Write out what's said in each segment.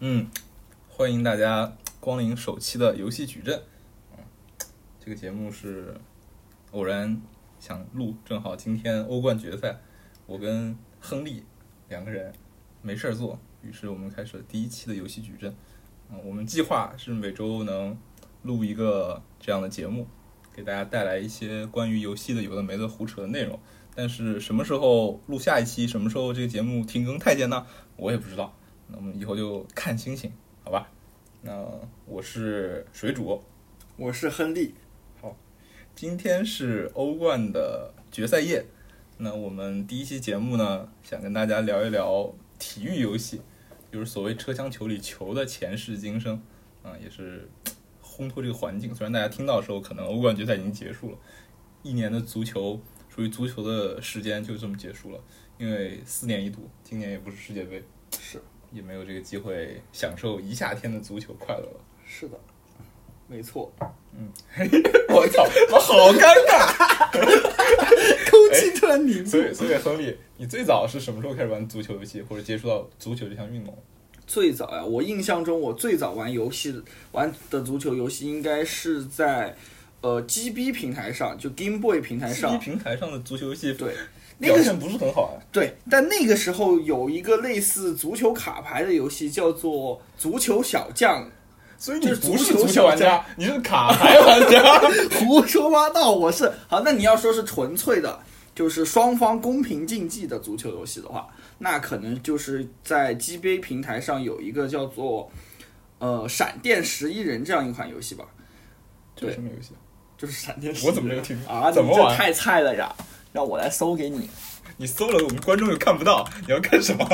嗯，欢迎大家光临首期的游戏矩阵。嗯，这个节目是偶然想录，正好今天欧冠决赛，我跟亨利两个人没事儿做，于是我们开始了第一期的游戏矩阵。嗯，我们计划是每周能录一个这样的节目，给大家带来一些关于游戏的有的没的胡扯的内容。但是什么时候录下一期，什么时候这个节目停更太监呢？我也不知道。那我们以后就看星星，好吧？那我是水煮，我是亨利。好今天是欧冠的决赛夜，那我们第一期节目呢，想跟大家聊一聊体育游戏，就是所谓车厢球里球的前世今生啊，也是烘托这个环境。虽然大家听到的时候，可能欧冠决赛已经结束了，一年的足球属于足球的时间就这么结束了，因为四年一度，今年也不是世界杯，是也没有这个机会享受一夏天的足球快乐了。是的，没错。嗯 我操，我好尴尬。空气突然凝固。所以，所以亨利，你最早是什么时候开始玩足球游戏，或者接触到足球这项运动？最早呀，我印象中我最早玩游戏玩的足球游戏应该是在呃 GB 平台上，就 Game Boy 平台上，GB。平台上的足球游戏对，那个是表现不是很好啊。对，但那个时候有一个类似足球卡牌的游戏，叫做《足球小将所以你就是不是足足球小玩家，你是卡牌玩家。》。胡说八道，我是好。那你要说是纯粹的，就是双方公平竞技的足球游戏的话，那可能就是在 GBA 平台上有一个叫做呃《闪电十一人》这样一款游戏吧，这是什么游戏？就是闪电十一人。我怎么没有听啊？怎么玩你这太菜了呀！让我来搜给你，你搜了，我们观众又看不到，你要干什么？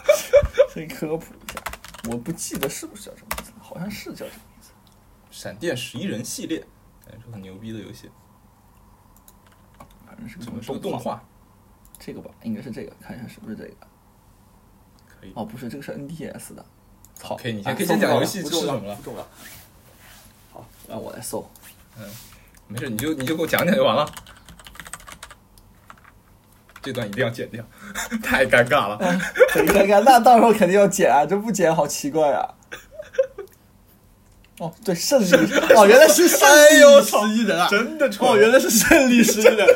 先科普一下。我不记得是不是叫这个名字，好像是叫这个名字。闪电十一人系列，感觉是很牛逼的游戏。反正是个什么动动画？这个吧，应该是这个，看一下是不是这个。可以。哦，不是，这个是 NDS 的。好，可以你先啊可以先讲游戏不重要是什么了不重要。好，让我来搜。嗯没事，你就你就给我讲讲就完了。这段一定要剪掉，太尴尬了。很尴尬，那到时候肯定要剪啊，这不剪好奇怪啊。哦，对，胜利 哦，原来是胜哎呦利十一人啊！真的蠢哦，原来是胜利十一人，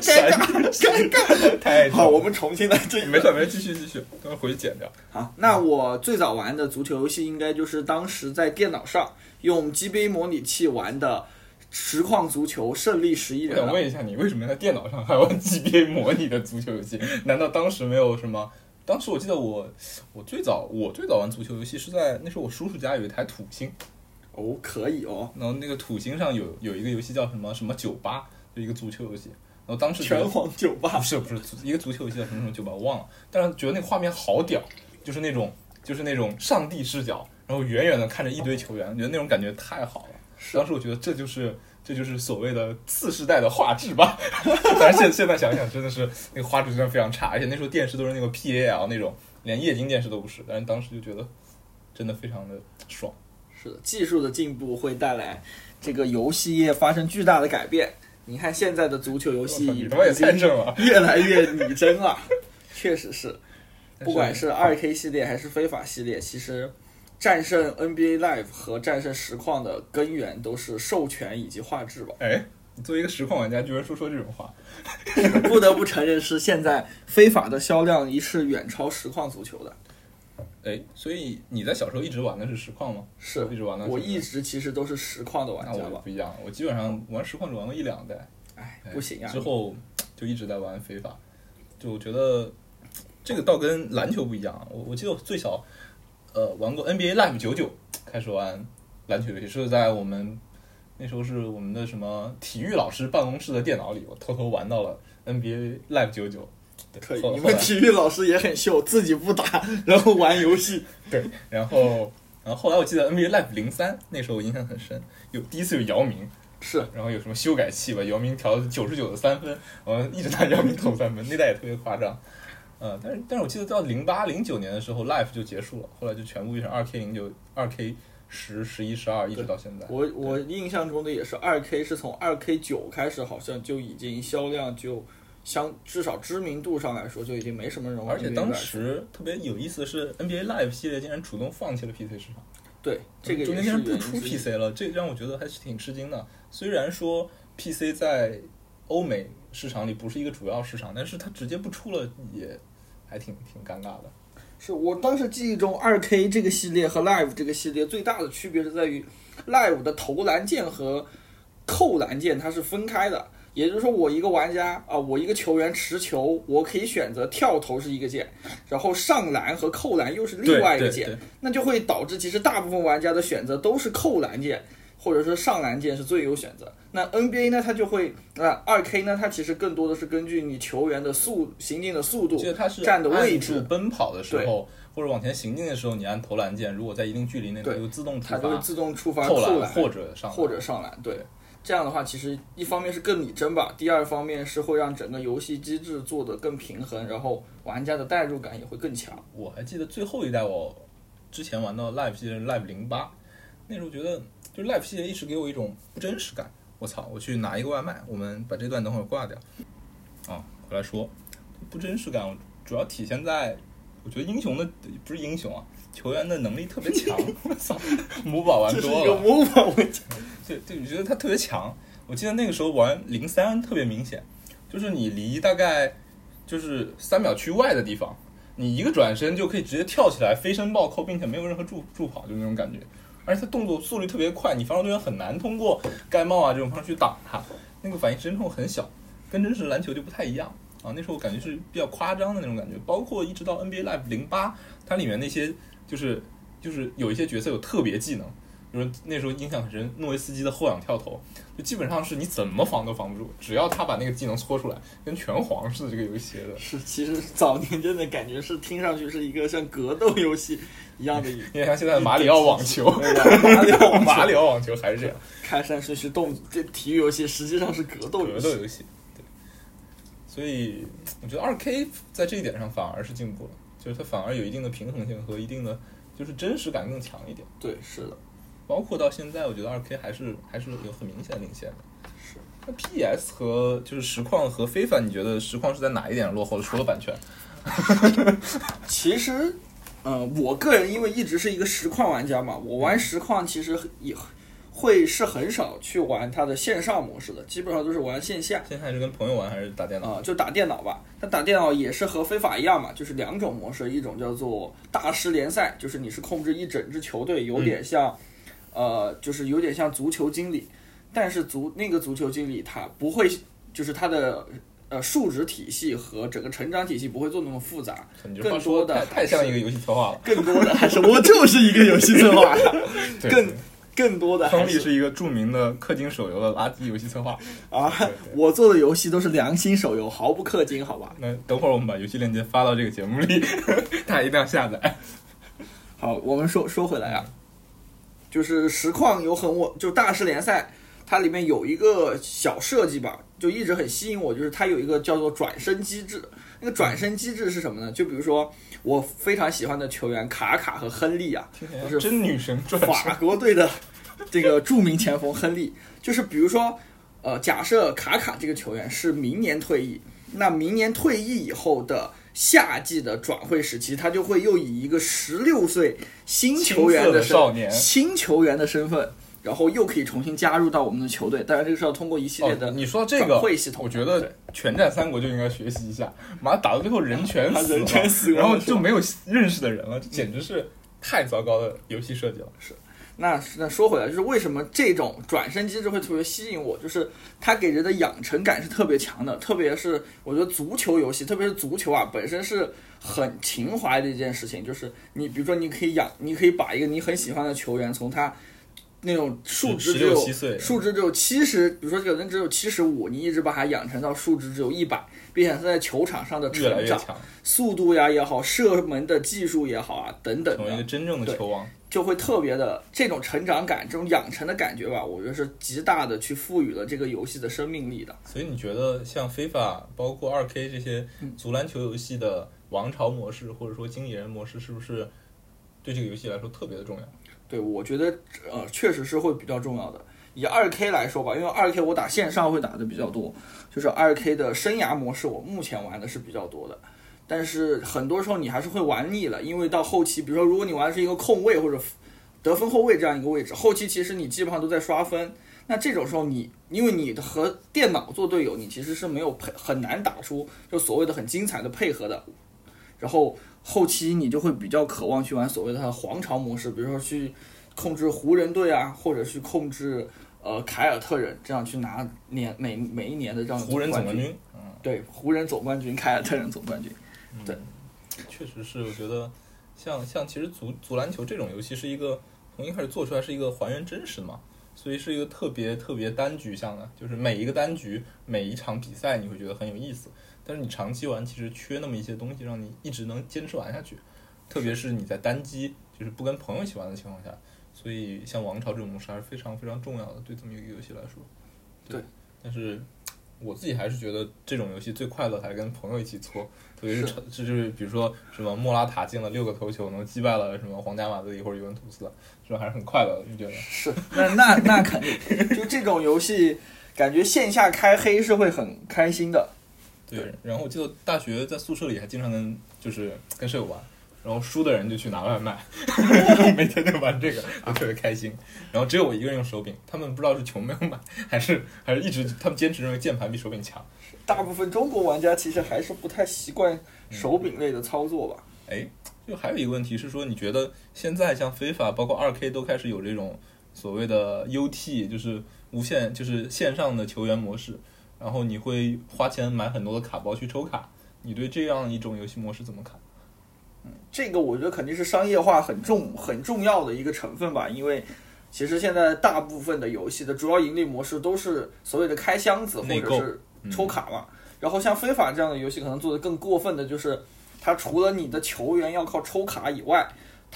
尴尬尴尬。太好，我们重新来这一没事没事，继续继续，等会儿回去剪掉。好，那我最早玩的足球游戏应该就是当时在电脑上用 GB 模拟器玩的实况足球胜利十一我人我。想问一下，你为什么在电脑上还玩 GBA 模拟的足球游戏？难道当时没有什么？当时我记得我我最早我最早玩足球游戏是在那时候我叔叔家有一台土星，哦，可以哦，然后那个土星上有有一个游戏叫什么什么酒吧，就一个足球游戏。然后当时拳皇酒吧不是不是一个足球游戏叫什么什么酒吧，我忘了，但是觉得那个画面好屌，就是那种就是那种上帝视角，然后远远的看着一堆球员，觉得那种感觉太好了。当时我觉得这就是这就是所谓的次世代的画质吧，但是现现在想想真的是那个画质真的非常差，而且那时候电视都是那个 PAL 那种，连液晶电视都不是，但是当时就觉得真的非常的爽。是的，技术的进步会带来这个游戏业发生巨大的改变。你看现在的足球游戏你他妈也太正了！越来越拟真了，确实是。不管是二 K 系列还是非法系列，其实战胜 NBA Live 和战胜实况的根源都是授权以及画质吧。哎，你作为一个实况玩家，居然说说这种话，不得不承认是现在非法的销量一是远超实况足球的。哎，所以你在小时候一直玩的是实况吗？是一直玩的。我一直其实都是实况的玩家吧。不一样，我基本上玩实况只玩过一两代，哎哎，不行啊！之后就一直在玩非法，就我觉得这个倒跟篮球不一样。我我记得我最小呃玩过 NBA Live 九九，开始玩篮球游戏是在我们那时候是我们的什么体育老师办公室的电脑里，我偷偷玩到了 NBA Live 九九。对可以，你们体育老师也很秀，自己不打，然后玩游戏。对，然后然后后来我记得 NBA Live 零三那时候我印象很深，有第一次有姚明，是然后有什么修改器吧，姚明调九十九的三分，我们一直拿姚明投三分，那代也特别夸张。呃，但是但是我记得到零八零九年的时候，Life 就结束了，后来就全部变成二 K 零九、二 K 十、十一、十二，一直到现在。我我印象中的也是二 K 是从二 K 九开始，好像就已经销量就相至少知名度上来说，就已经没什么人玩而且当时特别有意思的是，NBA Live 系列竟然主动放弃了 PC 市场，对这个中间竟然不出 PC 了，这让我觉得还是挺吃惊的。虽然说 PC 在欧美市场里不是一个主要市场，但是它直接不出了，也还挺挺尴尬的。是我当时记忆中，二 K 这个系列和 Live 这个系列最大的区别是在于，Live 的投篮键和扣篮键它是分开的。也就是说，我一个玩家啊、我一个球员持球，我可以选择跳投是一个键，然后上篮和扣篮又是另外一个键，那就会导致其实大部分玩家的选择都是扣篮键，或者说上篮键是最优选择。那 NBA 呢，它就会啊，二 K 呢，它其实更多的是根据你球员的速行进的速度站的位置奔跑的时候或者往前行进的时候，你按投篮键，如果在一定距离内，它就自动触它就会发自动触发扣篮篮或者上篮或者上篮，对。这样的话，其实一方面是更拟真吧，第二方面是会让整个游戏机制做得更平衡，然后玩家的代入感也会更强。我还记得最后一代我之前玩到 Live 系列 Live 零八，那时候觉得就 Live 系列一直给我一种不真实感。我操，我去拿一个外卖，我们把这段等会儿挂掉。啊，回来说不真实感，主要体现在我觉得英雄的不是英雄啊，球员的能力特别强。我操，母宝玩多了，模仿问题。对对，我觉得他特别强。我记得那个时候玩零三特别明显，就是你离大概就是三秒区外的地方，你一个转身就可以直接跳起来飞身暴扣，并且没有任何助助跑，就那种感觉。而且他动作速率特别快，你防守队员很难通过盖帽啊这种方式去挡他，那个反应时间很小，跟真实篮球就不太一样啊。那时候我感觉是比较夸张的那种感觉，包括一直到 NBA Live 零八，它里面那些就是就是有一些角色有特别技能。比如那时候印象很深，诺维斯基的后仰跳投，就基本上是你怎么防都防不住，只要他把那个技能搓出来，跟拳皇似的这个游戏的，是，其实早年真的感觉是听上去是一个像格斗游戏一样的一，有点像现在的马里奥网球，马里奥网球马里奥网球还是这样，看上去是动这体育游戏，实际上是格斗游戏。格斗游戏，对，所以我觉得二 K 在这一点上反而是进步了，就是它反而有一定的平衡性和一定的就是真实感更强一点。对，是的，包括到现在，我觉得二 K 还是还是有很明显的领先的。是。那 PS 和就是实况和非凡，你觉得实况是在哪一点落后的？除了版权 其实，嗯、我个人因为一直是一个实况玩家嘛，我玩实况其实也会是很少去玩它的线上模式的，基本上都是玩线下。线下是跟朋友玩还是打电脑？啊、就打电脑吧。但打电脑也是和非法一样嘛，就是两种模式，一种叫做大师联赛，就是你是控制一整支球队，有点像，呃，就是有点像足球经理，但是足那个足球经理他不会，就是他的呃数值体系和整个成长体系不会做那么复杂，更多的太太像一个游戏策划了。更多的 还是我就是一个游戏策划，更更多的亨利是一个著名的氪金手游的垃圾游戏策划。啊对对，我做的游戏都是良心手游，毫不氪金，好吧？那等会儿我们把游戏链接发到这个节目里，大家一定要下载。好，我们说说回来啊，就是实况有很我就大师联赛，它里面有一个小设计吧，就一直很吸引我，就是它有一个叫做转身机制。那个转身机制是什么呢？就比如说我非常喜欢的球员卡卡和亨利啊，就是真女神转法，国队的这个著名前锋亨利，就是比如说，呃，假设卡卡这个球员是明年退役，那明年退役以后的夏季的转会时期，他就会又以一个十六岁新球员的身少年新球员的身份，然后又可以重新加入到我们的球队。当然，这个是要通过一系列的哦，你说这个会系，统我觉得全战三国就应该学习一下，马上打到最后人全 死了，人全死了然后就没有认识的人了，这简直是太糟糕的游戏设计了。那那说回来，就是为什么这种转身机制会特别吸引我，就是它给人的养成感是特别强的，特别是我觉得足球游戏，特别是足球啊，本身是很情怀的一件事情。就是你比如说，你可以养，你可以把一个你很喜欢的球员，从他那种数值只有数值只有七十，比如说这个人只有七十五，你一直把他养成到数值只有一百，并且他在球场上的成长、速度呀也好，射门的技术也好啊等等成为一个，真正的球王。就会特别的这种成长感、这种养成的感觉吧，我觉得是极大的去赋予了这个游戏的生命力的。所以你觉得像非法，包括二 K 这些嗯足篮球游戏的王朝模式，或者说经理人模式，是不是对这个游戏来说特别的重要？对，我觉得呃确实是会比较重要的，以二 K 来说吧，因为二 K 我打线上会打的比较多，就是二 K 的生涯模式我目前玩的是比较多的。但是很多时候你还是会玩腻了，因为到后期，比如说如果你玩的是一个控卫或者得分后卫这样一个位置，后期其实你基本上都在刷分。那这种时候你，因为你和电脑做队友，你其实是没有配很难打出就所谓的很精彩的配合的。然后后期你就会比较渴望去玩所谓的皇朝模式，比如说去控制湖人队啊，或者去控制呃凯尔特人，这样去拿年每每一年的这样湖人总冠军。嗯，对，湖人总冠军，凯尔特人总冠军。对，确实是，我觉得像像其实足足篮球这种游戏是一个从一开始做出来是一个还原真实的嘛，所以是一个特别特别单局向的，就是每一个单局每一场比赛你会觉得很有意思，但是你长期玩其实缺那么一些东西，让你一直能坚持玩下去，特别是你在单机就是不跟朋友一起玩的情况下，所以像王朝这种模式还是非常非常重要的，对这么一个游戏来说。对，但是。我自己还是觉得这种游戏最快乐还是跟朋友一起搓，特别是这就是比如说什么莫拉塔进了六个头球，能击败了什么皇家马德里或者尤文图斯，这种还是很快乐的，你觉得？是，那那那肯定，就这种游戏，感觉线下开黑是会很开心的。对，然后我记得大学在宿舍里还经常跟就是跟舍友玩。然后输的人就去拿外卖，每天就玩这个，都特别开心。然后只有我一个人用手柄，他们不知道是穷没有买，还是还是一直他们坚持认为键盘比手柄强。大部分中国玩家其实还是不太习惯手柄类的操作吧？哎，就还有一个问题是说，你觉得现在像非法包括二 K 都开始有这种所谓的 UT，就是无线就是线上的球员模式，然后你会花钱买很多的卡包去抽卡，你对这样一种游戏模式怎么看？这个我觉得肯定是商业化很重很重要的一个成分吧，因为其实现在大部分的游戏的主要盈利模式都是所谓的开箱子或者是抽卡嘛。然后像非法这样的游戏，可能做的更过分的就是，它除了你的球员要靠抽卡以外。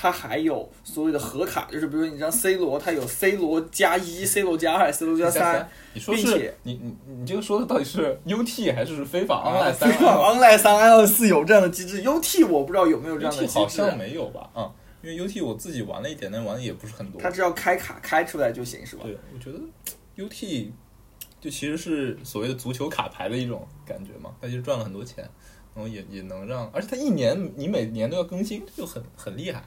它还有所谓的盒卡，就是比如说你像 C 罗，它有 C 罗加一、C 罗加二、C 罗加三，并且你你你这个说的到底是 UT 还是非法 Online 三？非法 Online 三、Online 四有这样的机制，UT 我不知道有没有这样的机制。好像没有吧？嗯，因为 UT 我自己玩了一点，但玩的也不是很多。它只要开卡开出来就行，是吧？对，我觉得 UT 就其实是所谓的足球卡牌的一种感觉嘛，它就赚了很多钱。然后也也能让，而且它一年你每年都要更新，就很很厉害。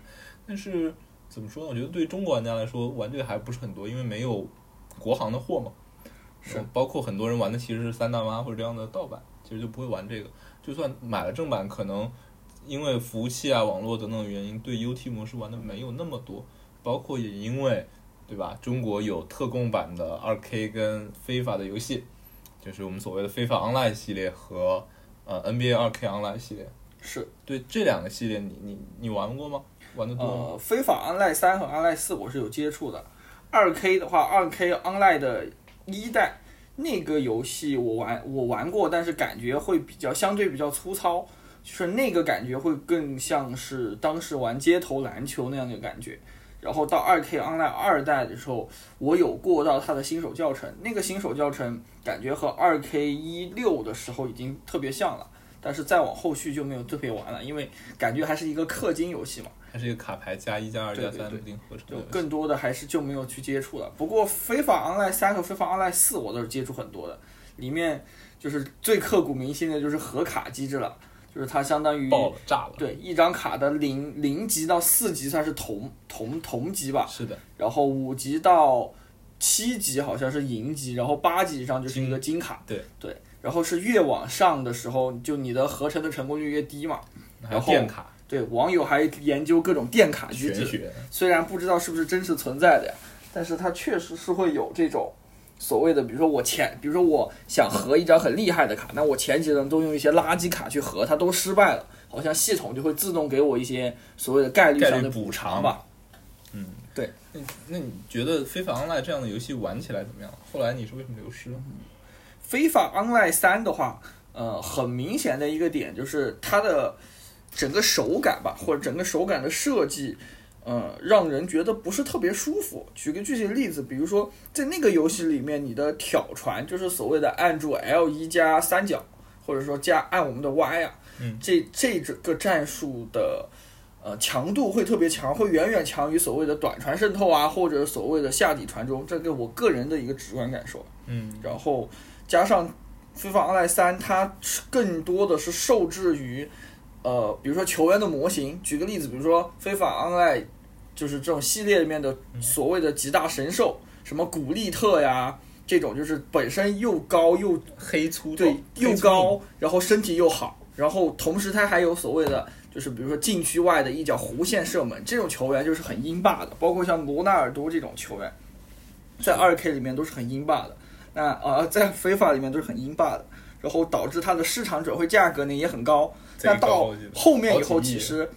但是怎么说呢？我觉得对中国玩家来说，玩这个还不是很多，因为没有国行的货嘛。是，包括很多人玩的其实是三大妈或者这样的盗版，其实就不会玩这个。就算买了正版，可能因为服务器啊、网络等等原因，对 UT 模式玩的没有那么多。包括也因为，对吧？中国有特供版的二 K 跟非法的游戏，就是我们所谓的非法 Online 系列和。呃，NBA 二 K Online 系列是对这两个系列，你你你玩过吗？玩的？呃，非法 Online 三和 Online 四我是有接触的。二 K 的话，二 K Online 的一代那个游戏我玩我玩过，但是感觉会比较相对比较粗糙，就是那个感觉会更像是当时玩街头篮球那样的感觉。然后到二 K Online 二代的时候，我有过到它的新手教程，那个新手教程感觉和二 K 一六的时候已经特别像了，但是再往后续就没有特别玩了，因为感觉还是一个氪金游戏嘛，还是一个卡牌加一加二加三定合成，就更多的还是就没有去接触了。不过非法 Online 三和非法 Online 四我都是接触很多的，里面就是最刻骨铭心的就是合卡机制了。就是它相当于爆了炸了，对，一张卡的零零级到四级算是同同同级吧，是的，然后五级到七级好像是银级，然后八级以上就是一个金卡，对对，然后是越往上的时候，就你的合成的成功率越低嘛，然后电卡，对，网友还研究各种电卡机制，虽然不知道是不是真实存在的呀，但是它确实是会有这种。所谓的，比如说我前，比如说我想合一张很厉害的卡，那我前几轮都用一些垃圾卡去合，它都失败了，好像系统就会自动给我一些所谓的概率上的补偿吧。嗯，对。那那你觉得非法 online 这样的游戏玩起来怎么样？后来你是为什么流失了？非法 online 三的话，呃，很明显的一个点就是它的整个手感吧，或者整个手感的设计。呃，让人觉得不是特别舒服。举个具体的例子，比如说在那个游戏里面，你的挑船就是所谓的按住 L 一加三角，或者说加按我们的 Y 啊，这这个战术的呃强度会特别强，会远远强于所谓的短船渗透啊，或者所谓的下底传中，这个我个人的一个直观感受。嗯，然后加上非法 Online 三，它更多的是受制于呃，比如说球员的模型。举个例子，比如说非法 Online 就是这种系列里面的所谓的几大神兽，什么古利特呀，这种就是本身又高又黑粗对又高，然后身体又好，然后同时他还有所谓的。就是比如说禁区外的一脚弧线射门，这种球员就是很英霸的，包括像罗纳尔多这种球员，在二 K 里面都是很英霸的。那呃，在非法里面都是很英霸的，然后导致它的市场转会价格呢也很高。那到后面以后，其实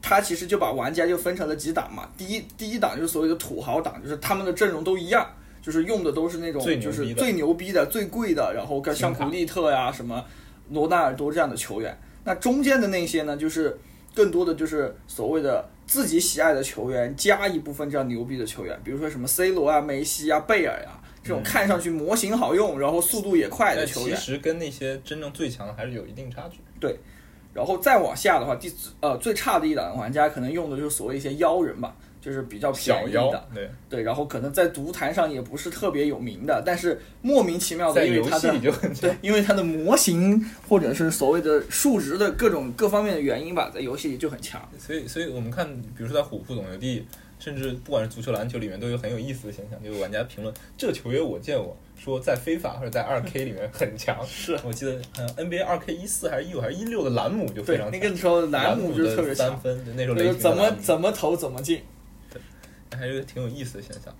他其实就把玩家就分成了几档嘛。第一第一档就是所谓的土豪档，就是他们的阵容都一样，就是用的都是那种就是最牛逼的、最贵的，然后跟像古利特呀、什么罗纳尔多这样的球员。那中间的那些呢，就是更多的就是所谓的自己喜爱的球员，加一部分这样牛逼的球员，比如说什么 C 罗啊、梅西啊、贝尔呀、这种嗯看上去模型好用，然后速度也快的球员。其实跟那些真正最强的还是有一定差距。然后再往下的话，第呃最差的一档玩家可能用的就是所谓一些妖人吧，就是比较小妖便宜的，对，对，然后可能在毒坛上也不是特别有名的，但是莫名其妙的，在因为他的游戏里就 很对，因为它的模型或者是所谓的数值的各种各方面的原因吧，在游戏里就很强。所以，所以我们看，比如说在虎扑、总游帝，甚至不管是足球、篮球里面，都有很有意思的现象，就是玩家评论这个球员我见过，说在非法或者在二 K 里面很强。是我记得好像 NBA 二 K 一四还是一五还是一六的兰姆就非常，强，那个时候兰姆就是特别的三强，分，那时候雷霆的就是怎么怎么投怎么进。对还是挺有意思的现象。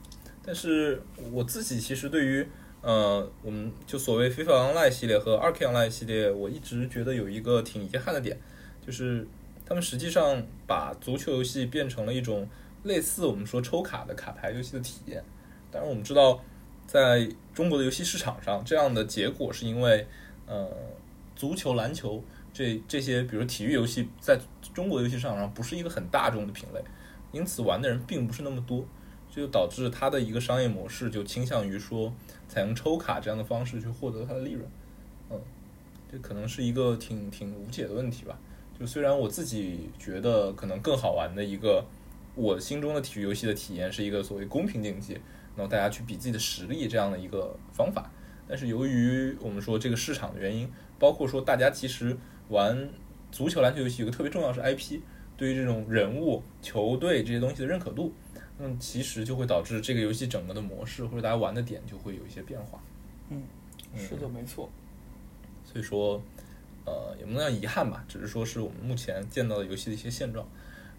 但是我自己其实对于呃，我们就所谓 FIFA Online 系列和二 K Online 系列，我一直觉得有一个挺遗憾的点，就是他们实际上把足球游戏变成了一种类似我们说抽卡的卡牌游戏的体验。当然，我们知道在中国的游戏市场上，这样的结果是因为呃，足球、篮球这这些，比如体育游戏，在中国游戏市场上不是一个很大众的品类。因此玩的人并不是那么多，就导致它的一个商业模式就倾向于说采用抽卡这样的方式去获得它的利润，嗯，这可能是一个挺挺无解的问题吧。就虽然我自己觉得可能更好玩的一个我心中的体育游戏的体验是一个所谓公平竞技，然后大家去比自己的实力这样的一个方法，但是由于我们说这个市场的原因，包括说大家其实玩足球、篮球游戏有个特别重要是 IP。对于这种人物、球队这些东西的认可度，那么其实就会导致这个游戏整个的模式或者大家玩的点就会有一些变化。嗯，是的，没错。所以说，呃，也不能叫遗憾吧，只是说是我们目前见到的游戏的一些现状。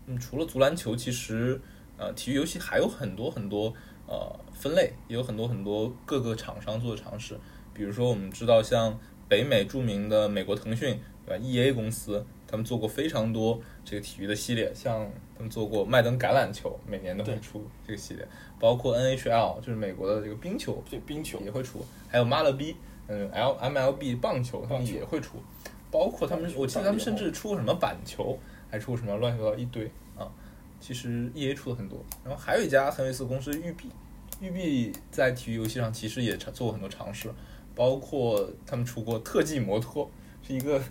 嗯，除了足篮球，其实呃，体育游戏还有很多很多呃分类，也有很多很多各个厂商做的尝试。比如说，我们知道像北美著名的美国腾讯对吧，E A 公司。他们做过非常多这个体育的系列，像他们做过麦登橄榄球，每年都会出这个系列，包括 NHL 就是美国的这个冰球，对冰球也会出，还有马勒比，嗯，L MLB 棒球他们也会出，包括他们，我记得他们甚至出过什么板球，还出过什么乱七八糟一堆啊。其实 EA 出了很多，然后还有一家很有意思的公司育碧，育碧在体育游戏上其实也做过很多尝试，包括他们出过特技摩托。是一个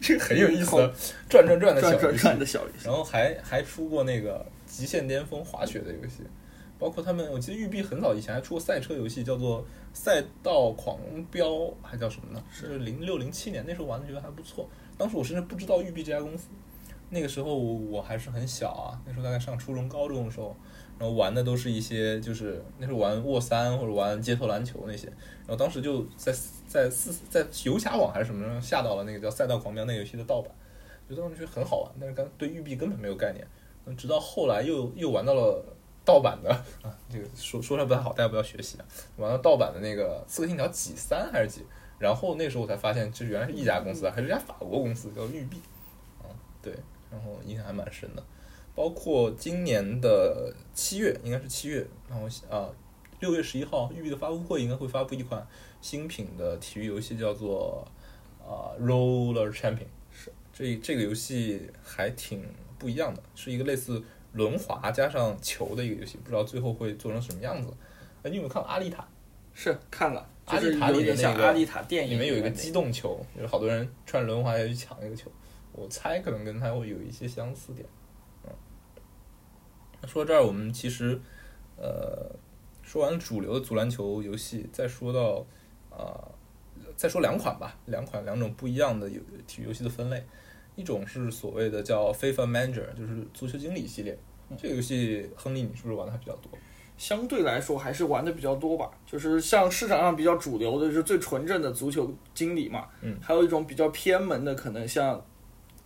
这个很有意思的转转转的小游戏，转转的小游戏，然后还还出过那个极限巅峰滑雪的游戏，包括他们，我记得育碧很早以前还出过赛车游戏，叫做《赛道狂飙》，还叫什么呢？是零六零七年，那时候玩的觉得还不错。当时我甚至不知道育碧这家公司，那个时候我还是很小啊，那时候大概上初中、高中的时候，然后玩的都是一些就是那时候玩沃三或者玩街头篮球那些，然后当时就在。在四在游侠网还是什么下到了那个叫《赛道狂飙》那游戏的盗版，就当时觉得很好玩，但是刚对育碧根本没有概念。直到后来又又玩到了盗版的 啊，这个说说出来不太好，大家不要学习啊。玩到盗版的那个《刺客信条》几三还是几，然后那时候我才发现这原来是一家公司，还是一家法国公司叫育碧啊，对，然后印象还蛮深的。包括今年的七月，应该是七月，然后啊六月十一号，育碧的发布会应该会发布一款。新品的体育游戏叫做啊、呃、Roller Champion，是这这个游戏还挺不一样的，是一个类似轮滑加上球的一个游戏，不知道最后会做成什么样子。哎，你有没有看过《阿丽塔》？是看了，阿丽塔里的那个阿丽塔电影里面有一个机动球，有好多人穿轮滑要去抢那个球，我猜可能跟它会有一些相似点。嗯，说到这儿，我们其实呃说完主流的足篮球游戏，再说到啊、再说两款吧，两款两种不一样的游体育游戏的分类。一种是所谓的叫 FIFA Manager，就是足球经理系列。这个游戏，亨利你是不是玩的还比较多？相对来说还是玩的比较多吧，就是像市场上比较主流的就是最纯正的足球经理嘛，嗯，还有一种比较偏门的，可能像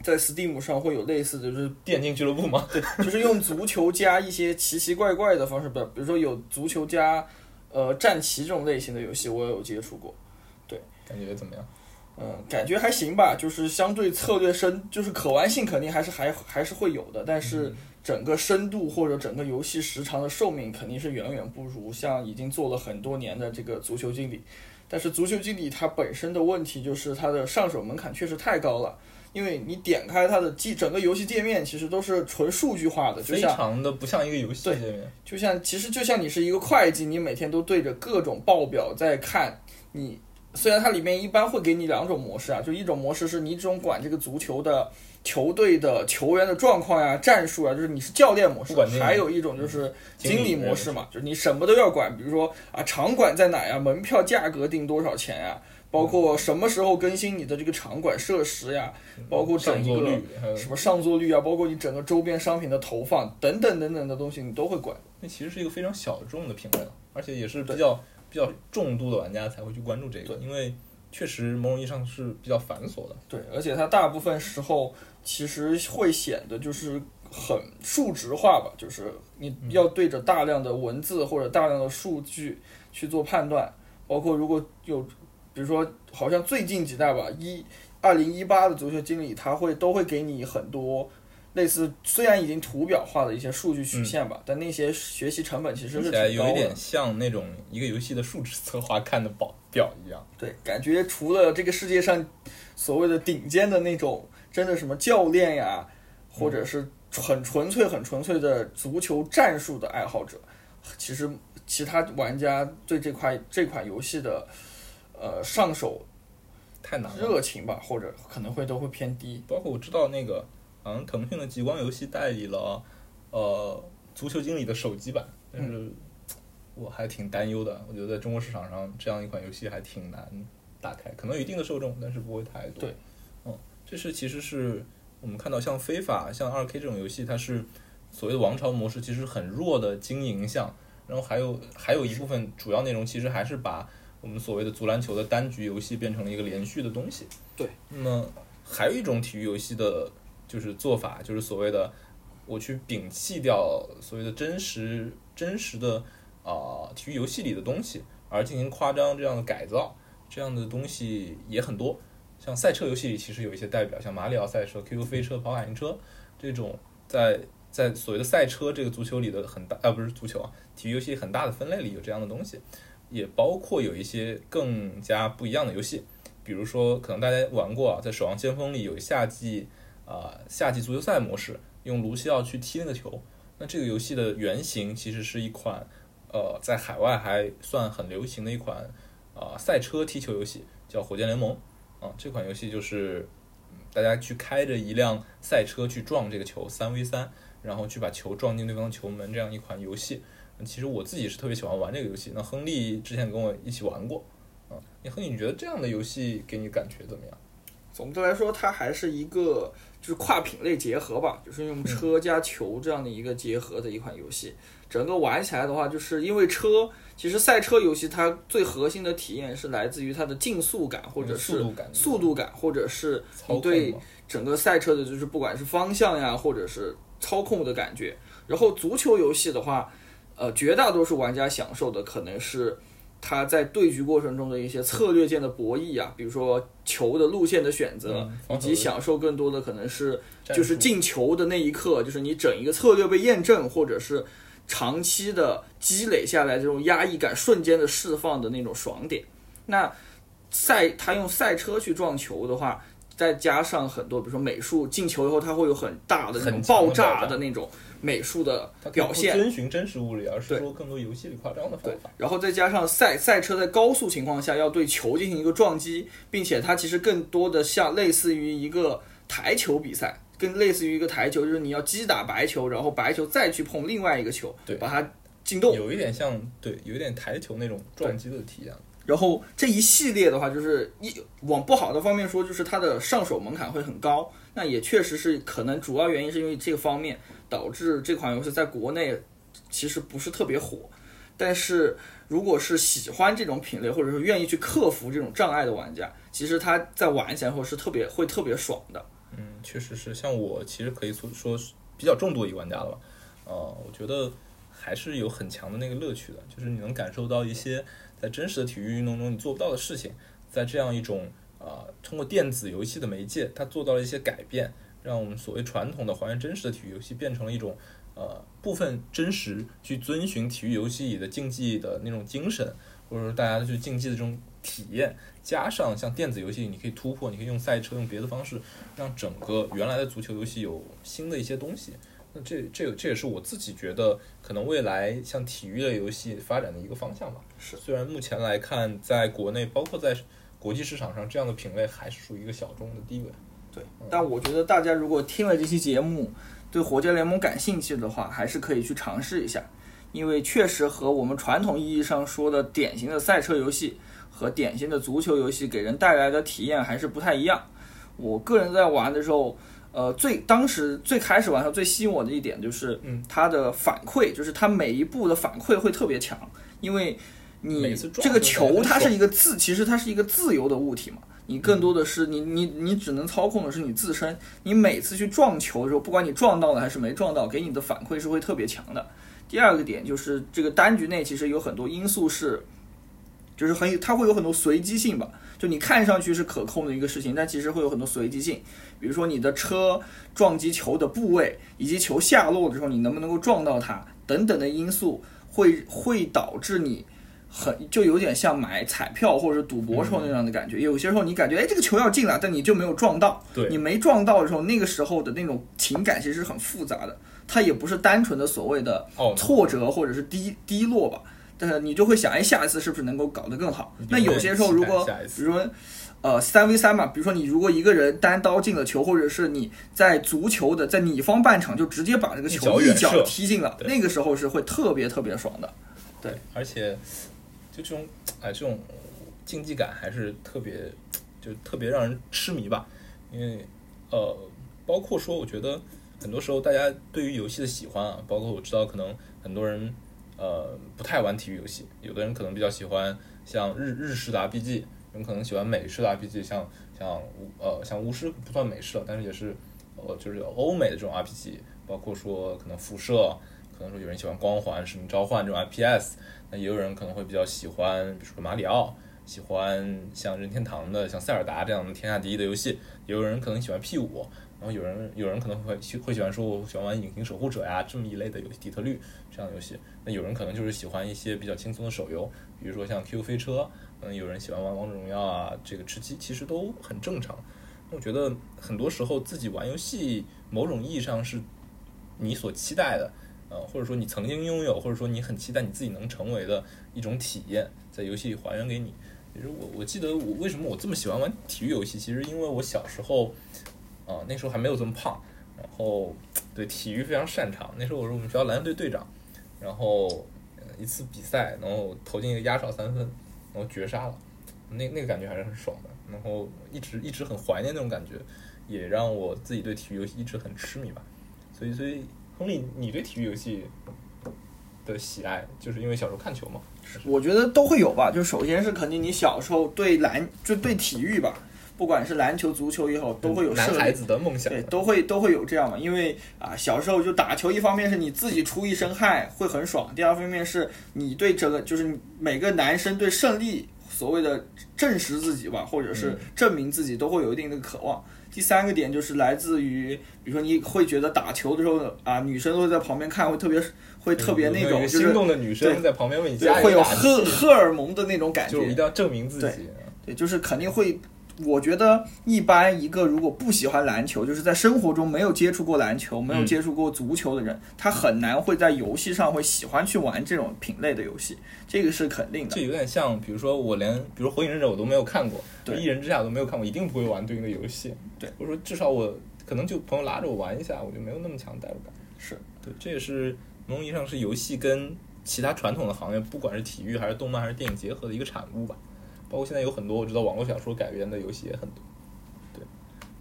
在 Steam 上会有类似的，就是电竞俱乐部吗？就是用足球加一些奇奇怪怪的方式，比比如说有足球加呃战棋这种类型的游戏，我也有接触过，对感觉怎么样？嗯，感觉还行吧，就是相对策略深，就是可玩性肯定还是还还是会有的，但是整个深度或者整个游戏时长的寿命肯定是远远不如像已经做了很多年的这个足球经理。但是足球经理它本身的问题就是它的上手门槛确实太高了，因为你点开它的机整个游戏界面其实都是纯数据化的，就非像常的不像一个游戏对界面。就像其实就像你是一个会计，你每天都对着各种报表在看。你虽然它里面一般会给你两种模式啊，就一种模式是你只种管这个足球的球队的球员的状况呀、战术啊，就是你是教练模式还有一种就是经理模式嘛，就是你什么都要管，比如说啊场馆在哪呀，门票价格定多少钱呀。包括什么时候更新你的这个场馆设施呀，包括整一个上座率，什么上座率啊，包括你整个周边商品的投放等等等等的东西，你都会管。那其实是一个非常小众的品类了，而且也是比较比较重度的玩家才会去关注这个，因为确实某种意义上是比较繁琐的。对，而且它大部分时候其实会显得就是很数值化吧，就是你要对着大量的文字或者大量的数据去做判断，包括如果有，比如说好像最近几代吧，一二零一八的足球经理，他会都会给你很多。类似虽然已经图表化的一些数据曲线吧，但那些学习成本其实是挺高的有一点。像那种一个游戏的数值策划看的表表一样。对，感觉除了这个世界上所谓的顶尖的那种，真的什么教练呀，或者是很纯粹、很纯粹的足球战术的爱好者，其实其他玩家对这块这款游戏的呃上手太难了，热情吧，或者可能会都会偏低。包括我知道那个，好像腾讯的极光游戏代理了，呃，足球经理的手机版，但是我还挺担忧的。我觉得在中国市场上，这样一款游戏还挺难打开，可能有一定的受众，但是不会太多。对，嗯，这是其实是我们看到像非法、像二 K 这种游戏，它是所谓的王朝模式，其实很弱的经营项，然后还有还有一部分主要内容，其实还是把我们所谓的足篮球的单局游戏变成了一个连续的东西。对，那么还有一种体育游戏的，就是做法，就是所谓的我去摒弃掉所谓的真实真实的啊、体育游戏里的东西，而进行夸张这样的改造，这样的东西也很多。像赛车游戏里其实有一些代表，像马里奥赛车、QQ 飞车、跑卡丁车这种在在所谓的赛车这个足球里的很大啊不是足球啊，体育游戏很大的分类里有这样的东西，也包括有一些更加不一样的游戏，比如说可能大家玩过啊，在《守望先锋》里有夏季啊、夏季足球赛模式，用卢西奥去踢那个球。那这个游戏的原型其实是一款呃在海外还算很流行的一款啊、赛车踢球游戏，叫《火箭联盟》啊。这款游戏就是大家去开着一辆赛车去撞这个球，三 v 三，然后去把球撞进对方球门，这样一款游戏。其实我自己是特别喜欢玩这个游戏。那亨利之前跟我一起玩过，啊，亨利，你觉得这样的游戏给你感觉怎么样？总的来说，它还是一个就是跨品类结合吧，就是用车加球这样的一个结合的一款游戏。整个玩起来的话，就是因为车，其实赛车游戏它最核心的体验是来自于它的竞速感，或者是速度感或者是你对整个赛车的，就是不管是方向呀，或者是操控的感觉。然后足球游戏的话，呃，绝大多数玩家享受的可能是他在对局过程中的一些策略间的博弈啊，比如说球的路线的选择，嗯以及享受更多的可能是就是进球的那一刻，就是你整一个策略被验证，或者是长期的积累下来这种压抑感瞬间的释放的那种爽点。那赛他用赛车去撞球的话，再加上很多，比如说美术进球以后，它会有很大的那种爆炸的那种美术的表现，遵循真实物理，而是说更多游戏里夸张的方对法。，然后再加上赛赛车在高速情况下要对球进行一个撞击，并且它其实更多的像类似于一个台球比赛，更类似于一个台球，就是你要击打白球，然后白球再去碰另外一个球，对把它进洞。有一点像对，有一点台球那种撞击的体验。然后这一系列的话，就是一往不好的方面说，就是它的上手门槛会很高。那也确实是可能主要原因是因为这个方面导致这款游戏在国内其实不是特别火。但是如果是喜欢这种品类，或者说愿意去克服这种障碍的玩家，其实他在玩起来后是特别会特别爽的。嗯，确实是，像我其实可以说说比较重度一个玩家了吧。呃，我觉得还是有很强的那个乐趣的，就是你能感受到一些在真实的体育运动中你做不到的事情，在这样一种呃通过电子游戏的媒介，它做到了一些改变，让我们所谓传统的还原真实的体育游戏变成了一种呃部分真实去遵循体育游戏里的竞技的那种精神，或者说大家去竞技的这种体验，加上像电子游戏，你可以突破，你可以用赛车，用别的方式，让整个原来的足球游戏有新的一些东西。那这这这也是我自己觉得可能未来像体育类游戏发展的一个方向吧。是，虽然目前来看，在国内包括在国际市场上，这样的品类还是属于一个小众的地位。对，但我觉得大家如果听了这期节目，对火箭联盟感兴趣的话，还是可以去尝试一下，因为确实和我们传统意义上说的典型的赛车游戏和典型的足球游戏给人带来的体验还是不太一样。我个人在玩的时候，呃，最当时最开始玩的时候最吸引我的一点就是，嗯，它的反馈，就是它每一步的反馈会特别强，因为你每次这个球它是一个自，其实它是一个自由的物体嘛。你更多的是你你你只能操控的是你自身，你每次去撞球的时候，不管你撞到了还是没撞到，给你的反馈是会特别强的。第二个点就是这个单局内其实有很多因素是，就是很它会有很多随机性吧。就你看上去是可控的一个事情，但其实会有很多随机性。比如说你的车撞击球的部位，以及球下落的时候你能不能够撞到它等等的因素，会会导致你很就有点像买彩票或者赌博时候那样的感觉。有些时候你感觉哎这个球要进了，但你就没有撞到。对你没撞到的时候，那个时候的那种情感其实是很复杂的，它也不是单纯的所谓的哦，挫折或者是低低落吧，但是你就会想，哎，下一次是不是能够搞得更好那有些时候如果比如说。呃，三 v 三嘛，比如说你如果一个人单刀进了球，或者是你在足球的在你方半场就直接把这个球一脚踢进了，那个时候是会特别特别爽的。对而且就这种哎这种竞技感还是特别就特别让人痴迷吧，因为呃包括说我觉得很多时候大家对于游戏的喜欢啊，包括我知道可能很多人呃不太玩体育游戏，有的人可能比较喜欢像日日式的 RPG，有人可能喜欢美式的 RPG，像像巫呃像巫师不算美式了，但是也是呃就是欧美的这种 RPG，包括说可能辐射。可能说有人喜欢光环、使命召唤这种 FPS，那也有人可能会比较喜欢，比如说马里奥，喜欢像任天堂的、像塞尔达这样的天下第一的游戏，也有人可能喜欢 P 五，然后有人有人可能会会喜欢说我喜欢玩隐形守护者呀这么一类的游戏，底特律这样的游戏。那有人可能就是喜欢一些比较轻松的手游，比如说像 Q 飞车，嗯，有人喜欢玩王者荣耀啊，这个吃鸡其实都很正常。我觉得很多时候自己玩游戏，某种意义上是你所期待的。呃，或者说你曾经拥有，或者说你很期待你自己能成为的一种体验，在游戏里还原给你。其实我我记得我为什么我这么喜欢玩体育游戏，其实因为我小时候，啊、那时候还没有这么胖，然后对体育非常擅长。那时候我是我们学校篮球队队长，然后、一次比赛，然后投进一个压哨三分，然后绝杀了，那那个感觉还是很爽的。然后一直一直很怀念那种感觉，也让我自己对体育游戏一直很痴迷吧。所以所以。亨利，你对体育游戏的喜爱，就是因为小时候看球吗？我觉得都会有吧。就首先是肯定你小时候对篮就对体育吧，不管是篮球、足球也好，都会有。男孩子的梦想对，。都会都会有这样嘛，因为啊，小时候就打球，一方面是你自己出一身汗会很爽，第二方面是你对这个就是每个男生对胜利所谓的证实自己吧，或者是嗯证明自己，都会有一定的渴望。第三个点就是来自于，比如说你会觉得打球的时候啊，女生都会在旁边看，会特别会特别那种心动的女生对在旁边为你加油会有荷荷，荷尔蒙的那种感觉就一定，要证明自己。对，就是肯定会。我觉得一般一个如果不喜欢篮球，就是在生活中没有接触过篮球、没有嗯接触过足球的人，他很难会在游戏上会喜欢去玩这种品类的游戏，这个是肯定的这。有点像，比如说我连，比如《火影忍者》我都没有看过，对一人之下》我都没有看过，一定不会玩对应的游戏。对，或者说至少我可能就朋友拉着我玩一下，我就没有那么强代入感。是对，这也是某种意义上是游戏跟其他传统的行业，不管是体育还是动漫还是电影结合的一个产物吧。包括现在有很多我知道网络小说改编的游戏也很多，对，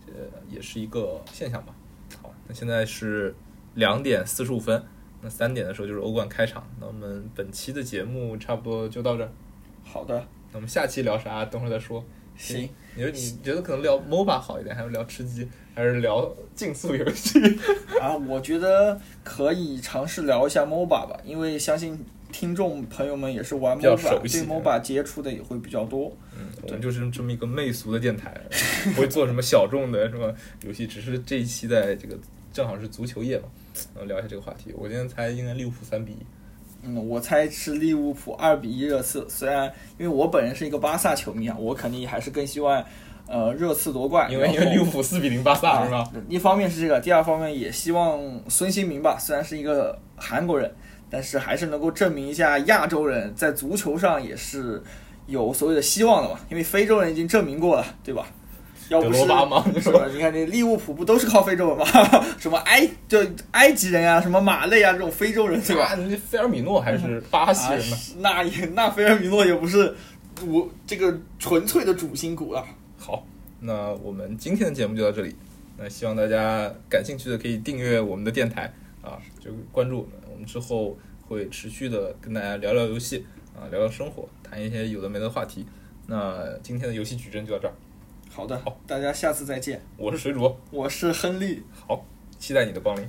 这也是一个现象吧。好，那现在是两点四十五分，那三点的时候就是欧冠开场。那我们本期的节目差不多就到这儿。好的，那我们下期聊啥？等会儿再说。行。你说你觉得可能聊 MOBA 好一点，还是聊吃鸡，还是聊竞速游戏？啊，我觉得可以尝试聊一下 MOBA 吧，因为相信听众朋友们也是玩 MOBA，对 MOBA 接触的也会比较多。嗯，我们就是这么一个媚俗的电台，不会做什么小众的什么游戏，只是这一期在这个正好是足球夜嘛，然后聊一下这个话题。我今天猜应该利物浦三比一。嗯，我猜是利物浦二比一热刺。虽然因为我本人是一个巴萨球迷啊，我肯定还是更希望呃热刺夺冠。因为因为利物浦四比零巴萨是吧？一方面是这个，第二方面也希望孙兴民吧，虽然是一个韩国人，但是还是能够证明一下亚洲人在足球上也是有所谓的希望的嘛。因为非洲人已经证明过了，对吧？要不是德罗巴吗？是吧？你看这利物浦不都是靠非洲人吗？什么埃就埃及人啊，什么马内啊，这种非洲人对吧？那，菲尔米诺还是巴西人呢？啊那也那菲尔米诺也不是我这个纯粹的主心骨了。好，那我们今天的节目就到这里。那希望大家感兴趣的可以订阅我们的电台啊，就关注我们。我们之后会持续的跟大家聊聊游戏啊，聊聊生活，谈一些有的没的话题。那今天的游戏矩阵就到这儿，好的，好，大家下次再见。我是水煮，我是亨利。好，期待你的光临。